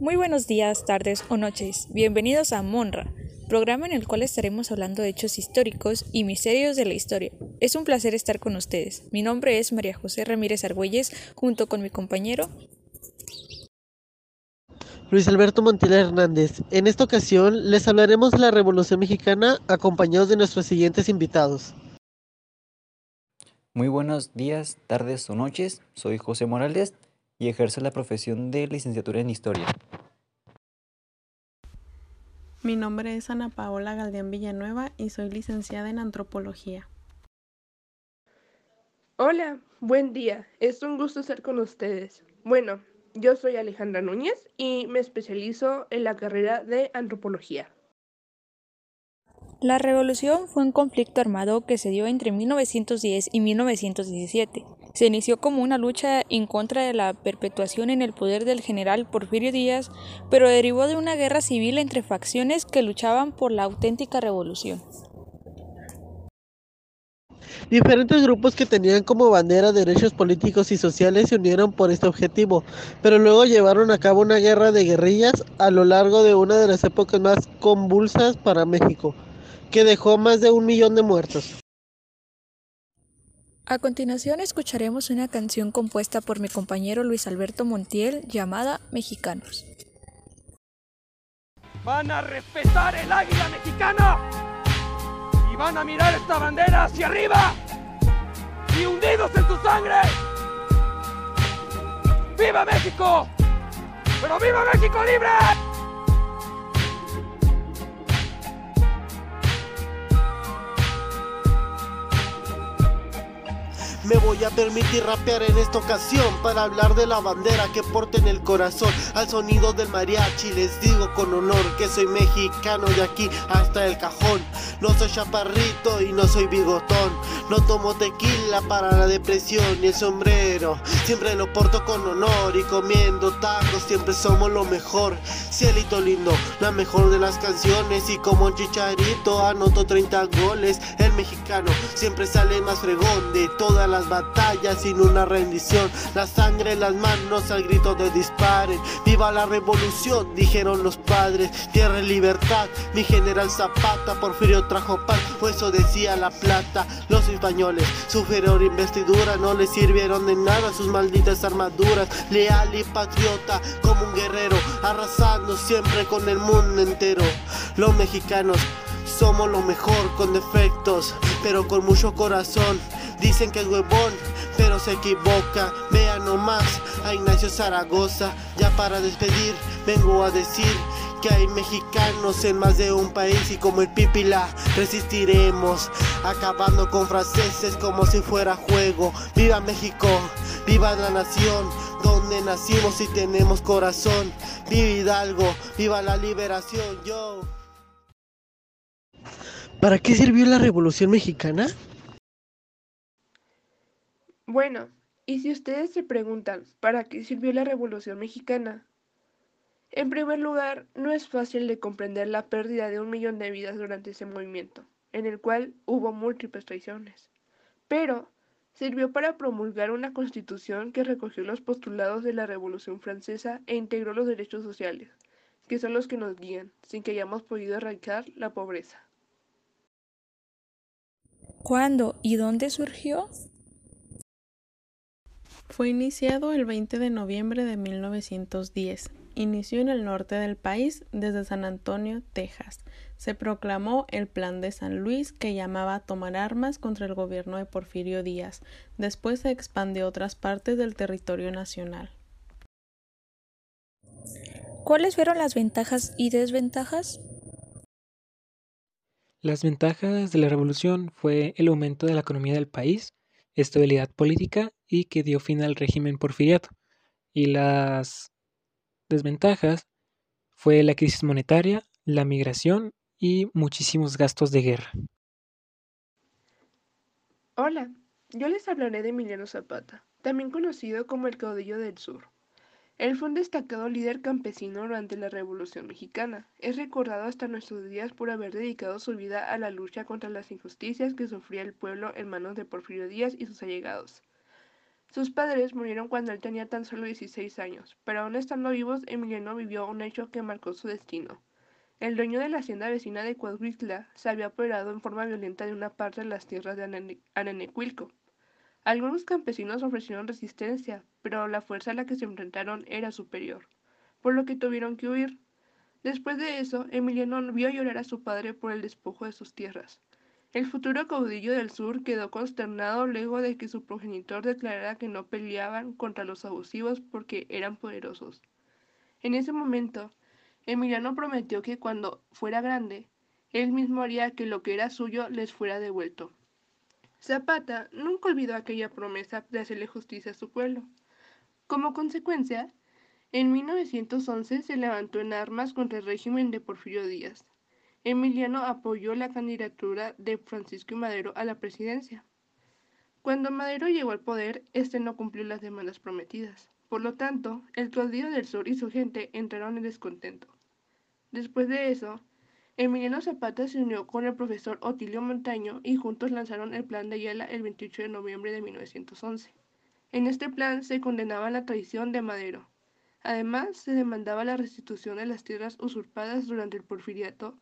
Muy buenos días, tardes o noches. Bienvenidos a Monra, programa en el cual estaremos hablando de hechos históricos y misterios de la historia. Es un placer estar con ustedes. Mi nombre es María José Ramírez Argüelles, junto con mi compañero Luis Alberto Montiel Hernández. En esta ocasión les hablaremos de la Revolución Mexicana acompañados de nuestros siguientes invitados. Muy buenos días, tardes o noches. Soy José Morales y ejerzo la profesión de licenciatura en Historia. Mi nombre es Ana Paola Galdeán Villanueva y soy licenciada en Antropología. Hola, buen día. Es un gusto estar con ustedes. Bueno, yo soy Alejandra Núñez y me especializo en la carrera de Antropología. La revolución fue un conflicto armado que se dio entre 1910 y 1917. Se inició como una lucha en contra de la perpetuación en el poder del general Porfirio Díaz, pero derivó de una guerra civil entre facciones que luchaban por la auténtica revolución. Diferentes grupos que tenían como bandera derechos políticos y sociales se unieron por este objetivo, pero luego llevaron a cabo una guerra de guerrillas a lo largo de una de las épocas más convulsas para México que dejó más de un millón de muertos. A continuación escucharemos una canción compuesta por mi compañero Luis Alberto Montiel llamada Mexicanos. Van a respetar el águila mexicana y van a mirar esta bandera hacia arriba y hundidos en su sangre. ¡Viva México! ¡Pero viva México libre! Me voy a permitir rapear en esta ocasión para hablar de la bandera que porta en el corazón. Al sonido del mariachi les digo con honor que soy mexicano de aquí hasta el cajón. No soy chaparrito y no soy bigotón. No tomo tequila para la depresión ni el sombrero. Siempre lo porto con honor y comiendo tacos siempre somos lo mejor. Cielito lindo, la mejor de las canciones y como un chicharito anoto 30 goles. El mexicano siempre sale más fregón de todas las batallas sin una rendición. La sangre en las manos al grito de disparen. Viva la revolución, dijeron los padres. Tierra y libertad, mi general Zapata, Porfirio trajo paz, pues eso decía la plata. Los españoles, su feroz investidura, no les sirvieron de nada sus malditas armaduras. Leal y patriota, como un guerrero, arrasando siempre con el mundo entero. Los mexicanos somos lo mejor con defectos, pero con mucho corazón. Dicen que es huevón, pero se equivoca. Vean nomás a Ignacio Zaragoza. Ya para despedir, vengo a decir que hay mexicanos en más de un país y como el pipila resistiremos, acabando con franceses como si fuera juego. Viva México, viva la nación, donde nacimos y tenemos corazón. Viva Hidalgo, viva la liberación, yo. ¿Para qué sirvió la Revolución Mexicana? Bueno, y si ustedes se preguntan, ¿para qué sirvió la Revolución Mexicana? En primer lugar, no es fácil de comprender la pérdida de un millón de vidas durante ese movimiento, en el cual hubo múltiples traiciones. Pero sirvió para promulgar una constitución que recogió los postulados de la Revolución Francesa e integró los derechos sociales, que son los que nos guían, sin que hayamos podido erradicar la pobreza. ¿Cuándo y dónde surgió? Fue iniciado el 20 de noviembre de 1910. Inició en el norte del país, desde San Antonio, Texas. Se proclamó el Plan de San Luis, que llamaba a tomar armas contra el gobierno de Porfirio Díaz. Después se expandió a otras partes del territorio nacional. ¿Cuáles fueron las ventajas y desventajas? Las ventajas de la revolución fue el aumento de la economía del país, estabilidad política y que dio fin al régimen porfiriato. Y las desventajas fue la crisis monetaria, la migración y muchísimos gastos de guerra. Hola, yo les hablaré de Emiliano Zapata, también conocido como el caudillo del sur. Él fue un destacado líder campesino durante la Revolución Mexicana. Es recordado hasta nuestros días por haber dedicado su vida a la lucha contra las injusticias que sufría el pueblo en manos de Porfirio Díaz y sus allegados. Sus padres murieron cuando él tenía tan solo 16 años, pero aún estando vivos, Emiliano vivió un hecho que marcó su destino. El dueño de la hacienda vecina de Coahuila se había apoderado en forma violenta de una parte de las tierras de Anenecuilco. Algunos campesinos ofrecieron resistencia, pero la fuerza a la que se enfrentaron era superior, por lo que tuvieron que huir. Después de eso, Emiliano vio llorar a su padre por el despojo de sus tierras. El futuro caudillo del sur quedó consternado luego de que su progenitor declarara que no peleaban contra los abusivos porque eran poderosos. En ese momento, Emiliano prometió que cuando fuera grande, él mismo haría que lo que era suyo les fuera devuelto. Zapata nunca olvidó aquella promesa de hacerle justicia a su pueblo. Como consecuencia, en 1911 se levantó en armas contra el régimen de Porfirio Díaz. Emiliano apoyó la candidatura de Francisco y Madero a la presidencia. Cuando Madero llegó al poder, este no cumplió las demandas prometidas. Por lo tanto, el caudillo del sur y su gente entraron en descontento. Después de eso, Emiliano Zapata se unió con el profesor Otilio Montaño y juntos lanzaron el Plan de Ayala el 28 de noviembre de 1911. En este plan se condenaba la traición de Madero. Además, se demandaba la restitución de las tierras usurpadas durante el porfiriato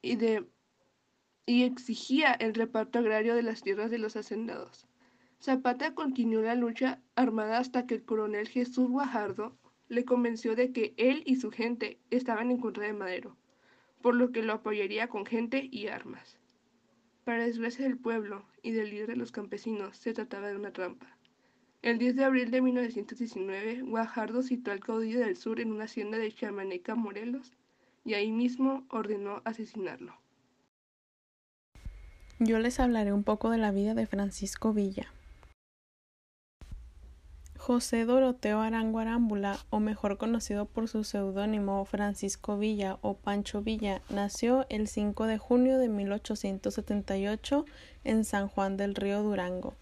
y, y exigía el reparto agrario de las tierras de los hacendados. Zapata continuó la lucha armada hasta que el coronel Jesús Guajardo le convenció de que él y su gente estaban en contra de Madero, por lo que lo apoyaría con gente y armas. Para desgracia del pueblo y del líder de los campesinos, se trataba de una trampa. El 10 de abril de 1919, Guajardo citó al caudillo del sur en una hacienda de Chamaneca, Morelos, y ahí mismo ordenó asesinarlo. Yo les hablaré un poco de la vida de Francisco Villa. José Doroteo Arango Arámbula, o mejor conocido por su seudónimo Francisco Villa o Pancho Villa, nació el 5 de junio de 1878 en San Juan del Río Durango.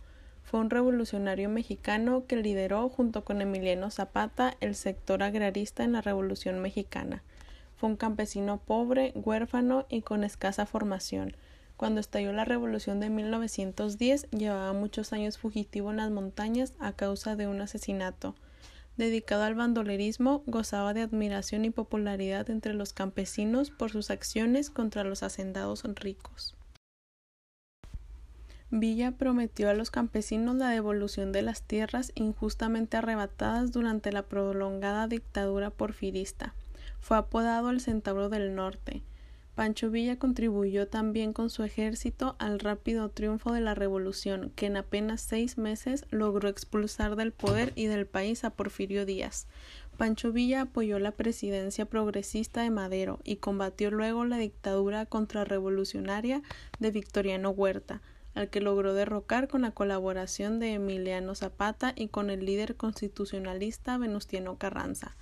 Fue un revolucionario mexicano que lideró junto con Emiliano Zapata el sector agrarista en la Revolución Mexicana. Fue un campesino pobre, huérfano y con escasa formación. Cuando estalló la revolución de 1910, llevaba muchos años fugitivo en las montañas a causa de un asesinato. Dedicado al bandolerismo, gozaba de admiración y popularidad entre los campesinos por sus acciones contra los hacendados ricos. Villa prometió a los campesinos la devolución de las tierras injustamente arrebatadas durante la prolongada dictadura porfirista. Fue apodado el Centauro del Norte. Pancho Villa contribuyó también con su ejército al rápido triunfo de la revolución, que en apenas seis meses logró expulsar del poder y del país a Porfirio Díaz. Pancho Villa apoyó la presidencia progresista de Madero y combatió luego la dictadura contrarrevolucionaria de Victoriano Huerta, al que logró derrocar con la colaboración de Emiliano Zapata y con el líder constitucionalista Venustiano Carranza.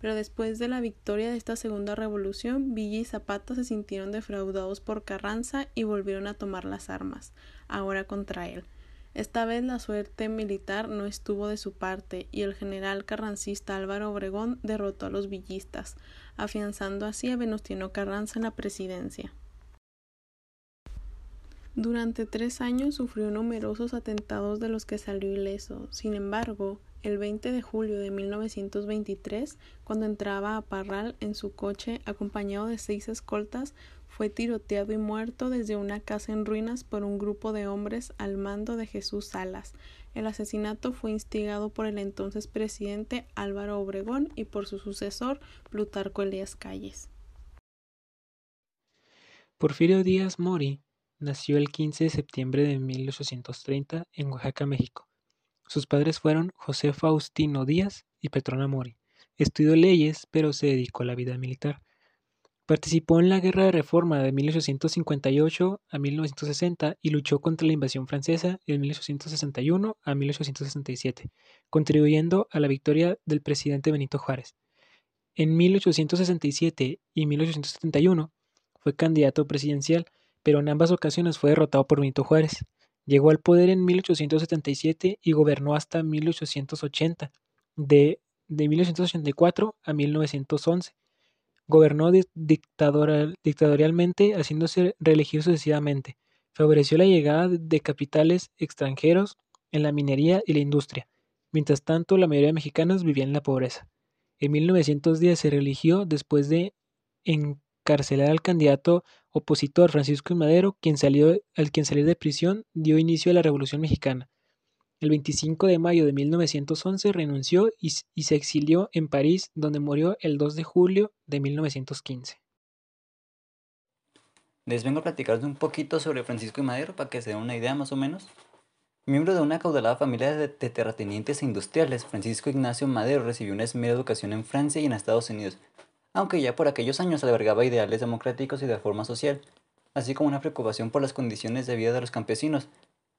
Pero después de la victoria de esta segunda revolución, Villa y Zapata se sintieron defraudados por Carranza y volvieron a tomar las armas, ahora contra él. Esta vez la suerte militar no estuvo de su parte y el general carrancista Álvaro Obregón derrotó a los villistas, afianzando así a Venustiano Carranza en la presidencia. Durante tres años sufrió numerosos atentados de los que salió ileso. Sin embargo, el 20 de julio de 1923, cuando entraba a Parral en su coche acompañado de seis escoltas, fue tiroteado y muerto desde una casa en ruinas por un grupo de hombres al mando de Jesús Salas. El asesinato fue instigado por el entonces presidente Álvaro Obregón y por su sucesor Plutarco Elías Calles. Porfirio Díaz Mori nació el 15 de septiembre de 1830 en Oaxaca, México. Sus padres fueron José Faustino Díaz y Petrona Mori. Estudió leyes, pero se dedicó a la vida militar. Participó en la Guerra de Reforma de 1858 a 1960 y luchó contra la invasión francesa de 1861 a 1867, contribuyendo a la victoria del presidente Benito Juárez. En 1867 y 1871 fue candidato presidencial, pero en ambas ocasiones fue derrotado por Benito Juárez. Llegó al poder en 1877 y gobernó hasta 1880, de, de 1884 a 1911. Gobernó dictatorialmente, haciéndose reelegir sucesivamente. Favoreció la llegada de capitales extranjeros en la minería y la industria. Mientras tanto, la mayoría de mexicanos vivían en la pobreza. En 1910 se religió después de encarcelar al candidato opositor Francisco Madero, quien salió, al quien salir de prisión dio inicio a la Revolución Mexicana. El 25 de mayo de 1911 renunció y, y se exilió en París, donde murió el 2 de julio de 1915. Les vengo a platicar un poquito sobre Francisco y Madero para que se den una idea más o menos. Miembro de una caudalada familia de, terratenientes e industriales, Francisco Ignacio Madero recibió una esmera educación en Francia y en Estados Unidos, aunque ya por aquellos años albergaba ideales democráticos y de forma social, así como una preocupación por las condiciones de vida de los campesinos.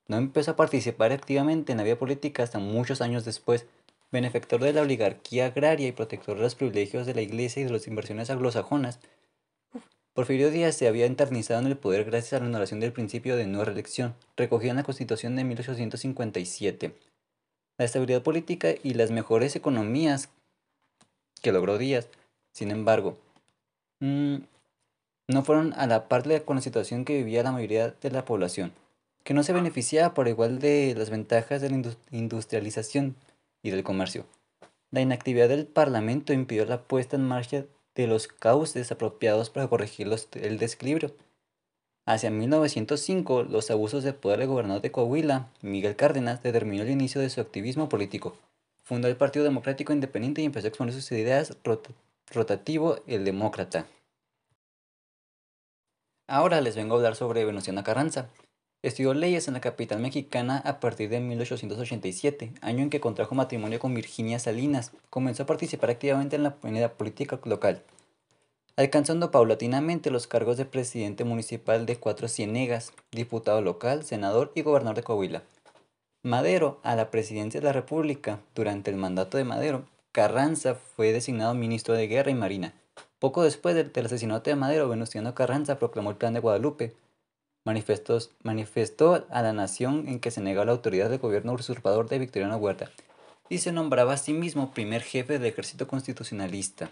No empezó a participar activamente en la vida política hasta muchos años después, benefactor de la oligarquía agraria y protector de los privilegios de la iglesia y de las inversiones anglosajonas, Porfirio Díaz se había eternizado en el poder gracias a la anulación del principio de no reelección, recogido en la Constitución de 1857. La estabilidad política y las mejores economías que logró Díaz, sin embargo, mm, no fueron a la par con la situación que vivía la mayoría de la población, que no se beneficiaba por igual de las ventajas de la industrialización y del comercio. La inactividad del Parlamento impidió la puesta en marcha de los cauces apropiados para corregir el desequilibrio. Hacia 1905, los abusos de poder del gobernador de Coahuila, Miguel Cárdenas, determinó el inicio de su activismo político. Fundó el Partido Democrático Independiente y empezó a exponer sus ideas rotativo el demócrata. Ahora les vengo a hablar sobre Venustiano Carranza, Estudió leyes en la capital mexicana a partir de 1887, año en que contrajo matrimonio con Virginia Salinas. Comenzó a participar activamente en la, política local, alcanzando paulatinamente los cargos de presidente municipal de Cuatro Ciénegas, diputado local, senador y gobernador de Coahuila. Madero, a la presidencia de la República, durante el mandato de Madero, Carranza fue designado ministro de Guerra y Marina. Poco después del, asesinato de Madero, Venustiano Carranza proclamó el Plan de Guadalupe, manifestó, a la nación en que se negaba la autoridad del gobierno usurpador de Victoriano Huerta y se nombraba a sí mismo primer jefe del ejército constitucionalista.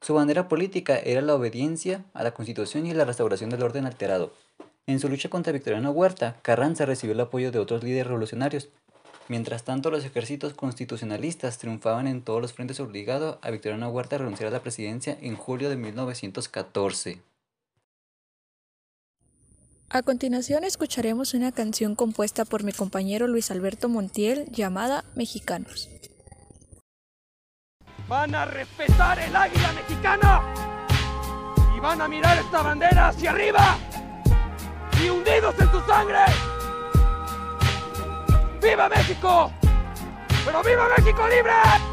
Su bandera política era la obediencia a la constitución y la restauración del orden alterado. En su lucha contra Victoriano Huerta, Carranza recibió el apoyo de otros líderes revolucionarios. Mientras tanto, los ejércitos constitucionalistas triunfaban en todos los frentes obligando a Victoriano Huerta a renunciar a la presidencia en julio de 1914. A continuación escucharemos una canción compuesta por mi compañero Luis Alberto Montiel llamada Mexicanos. Van a respetar el águila mexicana y van a mirar esta bandera hacia arriba y hundidos en su sangre. ¡Viva México! ¡Pero viva México libre!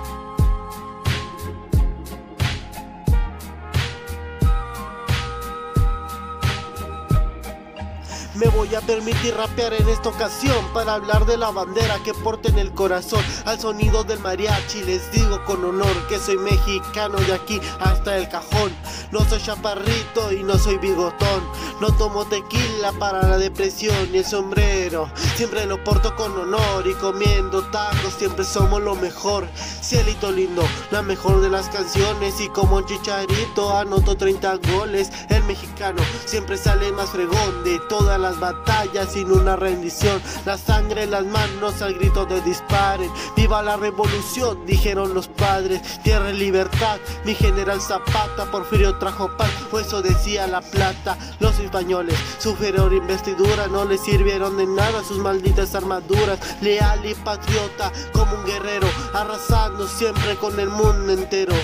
Me voy a permitir rapear en esta ocasión para hablar de la bandera que porta en el corazón. Al sonido del mariachi les digo con honor que soy mexicano de aquí hasta el cajón. No soy chaparrito y no soy bigotón. No tomo tequila para la depresión y el sombrero. Siempre lo porto con honor y comiendo tacos siempre somos lo mejor. Cielito lindo, la mejor de las canciones y como chicharito anoto 30 goles. El mexicano siempre sale más fregón de todas las batallas sin una rendición. La sangre en las manos al grito de disparen. Viva la revolución, dijeron los padres. Tierra y libertad, mi general Zapata, Porfirio trajo paz, o eso decía la plata. Los españoles, su investidura, no le sirvieron de nada sus malditas armaduras. Leal y patriota, como un guerrero, arrasando siempre con el mundo entero.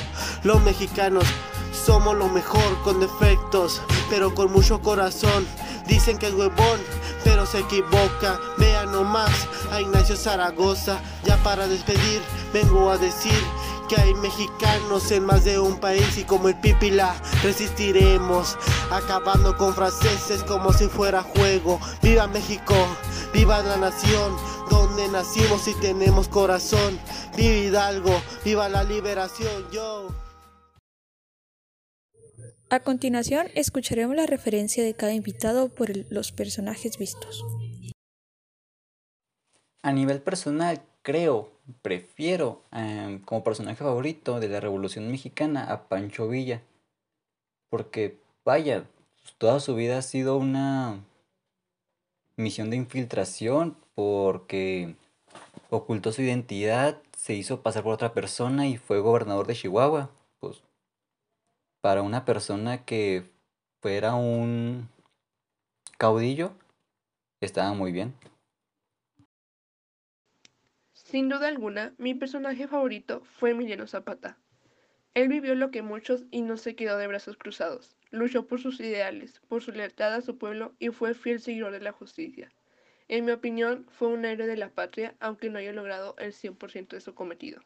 Los mexicanos somos lo mejor con defectos, pero con mucho corazón. Dicen que es huevón, pero se equivoca. Vean nomás a Ignacio Zaragoza. Ya para despedir, vengo a decir que hay mexicanos en más de un país y como el pipila resistiremos, acabando con franceses como si fuera juego. Viva México, viva la nación, donde nacimos y tenemos corazón. Viva Hidalgo, viva la liberación, yo. A continuación, escucharemos la referencia de cada invitado por los personajes vistos. A nivel personal, creo, prefiero em, como personaje favorito de la Revolución Mexicana a Pancho Villa. Porque, vaya, toda su vida ha sido una misión de infiltración porque ocultó su identidad, se hizo pasar por otra persona y fue gobernador de Chihuahua. Para una persona que fuera un caudillo, estaba muy bien. Sin duda alguna, mi personaje favorito fue Emiliano Zapata. Él vivió lo que muchos y no se quedó de brazos cruzados. Luchó por sus ideales, por su lealtad a su pueblo y fue fiel seguidor de la justicia. En mi opinión, fue un héroe de la patria, aunque no haya logrado el 100% de su cometido.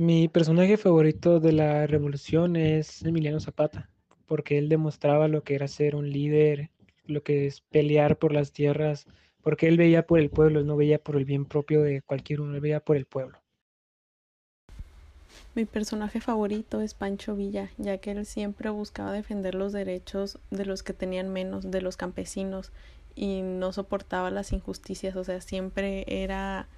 Mi personaje favorito de la revolución es Emiliano Zapata, porque él demostraba lo que era ser un líder, lo que es pelear por las tierras, porque él veía por el pueblo, no veía por el bien propio de cualquier uno, él veía por el pueblo. Mi personaje favorito es Pancho Villa, ya que él siempre buscaba defender los derechos de los que tenían menos, de los campesinos, y no soportaba las injusticias, o sea, siempre era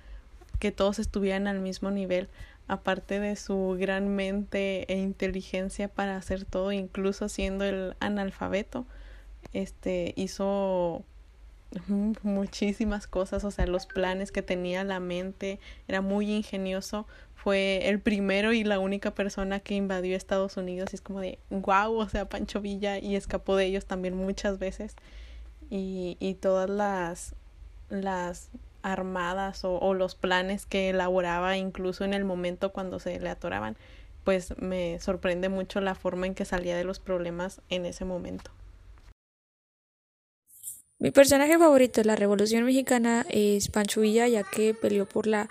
que todos estuvieran al mismo nivel, aparte de su gran mente e inteligencia para hacer todo, incluso siendo el analfabeto, este hizo muchísimas cosas, o sea, los planes que tenía la mente, era muy ingenioso, fue el primero y la única persona que invadió Estados Unidos y es como de wow, o sea, Pancho Villa y escapó de ellos también muchas veces y, y todas las las armadas o, los planes que elaboraba incluso en el momento cuando se le atoraban, pues me sorprende mucho la forma en que salía de los problemas en ese momento. Mi personaje favorito de la Revolución Mexicana es Pancho Villa, ya que peleó por la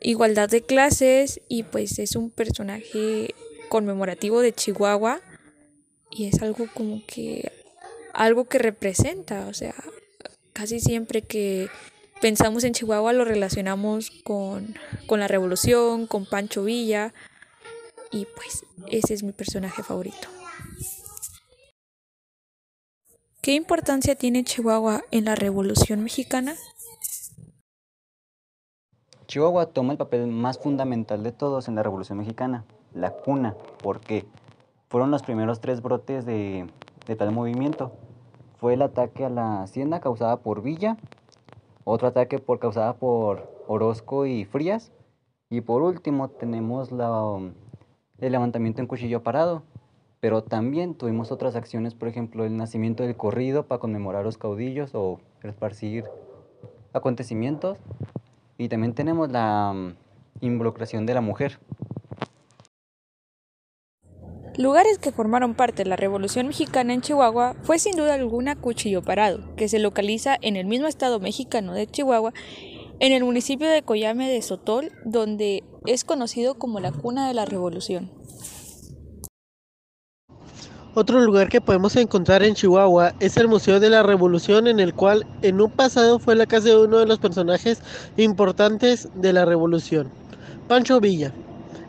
igualdad de clases y pues es un personaje conmemorativo de Chihuahua y es algo como que algo que representa, o sea, casi siempre que pensamos en Chihuahua lo relacionamos con, con la revolución, con Pancho Villa y pues ese es mi personaje favorito. ¿Qué importancia tiene Chihuahua en la Revolución Mexicana? Chihuahua toma el papel más fundamental de todos en la Revolución Mexicana, la cuna, porque fueron los primeros tres brotes de, de tal movimiento. Fue el ataque a la hacienda causada por Villa, otro ataque por, causada por Orozco y Frías, y por último tenemos la, el levantamiento en Cuchillo Parado, pero también tuvimos otras acciones, por ejemplo, el nacimiento del corrido para conmemorar los caudillos o esparcir acontecimientos. Y también tenemos la mm, involucración de la mujer. Lugares que formaron parte de la Revolución Mexicana en Chihuahua fue sin duda alguna Cuchillo Parado, que se localiza en el mismo estado mexicano de Chihuahua, en el municipio de Coyame de Sotol, donde es conocido como la cuna de la Revolución. Otro lugar que podemos encontrar en Chihuahua es el Museo de la Revolución, en el cual en un pasado fue la casa de uno de los personajes importantes de la Revolución, Pancho Villa,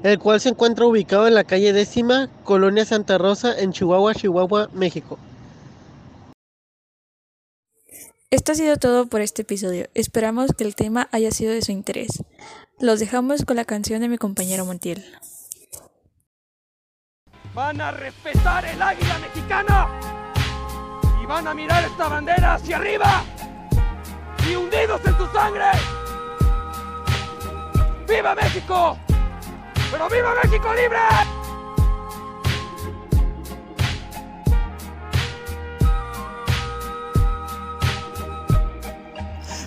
el cual se encuentra ubicado en la calle décima, Colonia Santa Rosa, en Chihuahua, Chihuahua, México. Esto ha sido todo por este episodio. Esperamos que el tema haya sido de su interés. Los dejamos con la canción de mi compañero Montiel. Van a respetar el águila mexicana y van a mirar esta bandera hacia arriba y hundidos en su sangre. ¡Viva México! ¡Pero viva México libre!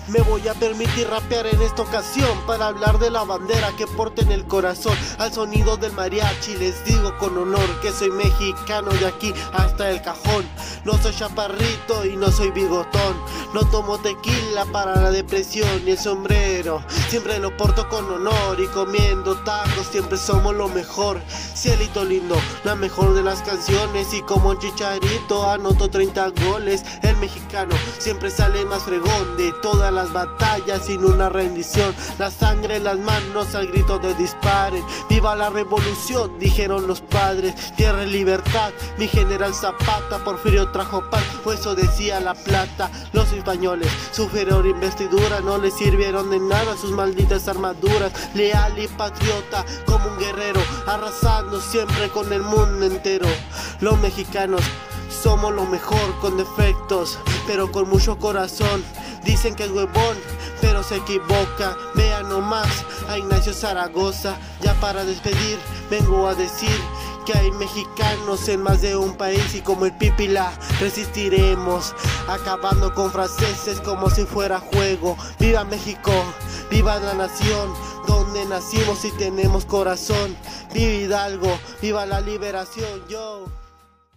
Me voy a permitir rapear en esta ocasión para hablar de la bandera que porta en el corazón. Al sonido del mariachi les digo con honor que soy mexicano de aquí hasta el cajón. No soy chaparrito y no soy bigotón. No tomo tequila para la depresión y el sombrero. Siempre lo porto con honor y comiendo tacos siempre somos lo mejor. Cielito lindo, la mejor de las canciones y como chicharito anoto 30 goles. El mexicano siempre sale más fregón de todas las batallas sin una rendición. La sangre en las manos al grito de disparen. Viva la revolución, dijeron los padres. Tierra y libertad, mi general Zapata, Porfirio trajo paz, pues eso decía la plata. Los españoles sufrieron investidura, no les sirvieron de nada sus malditas armaduras. Leal y patriota, como un guerrero, arrasando siempre con el mundo entero. Los mexicanos somos lo mejor con defectos, pero con mucho corazón. Dicen que es huevón, pero se equivoca. Vean nomás a Ignacio Zaragoza. Ya para despedir, vengo a decir que hay mexicanos en más de un país y como el pipila resistiremos, acabando con franceses como si fuera juego. Viva México, viva la nación, donde nacimos y tenemos corazón. Viva Hidalgo, viva la liberación, yo.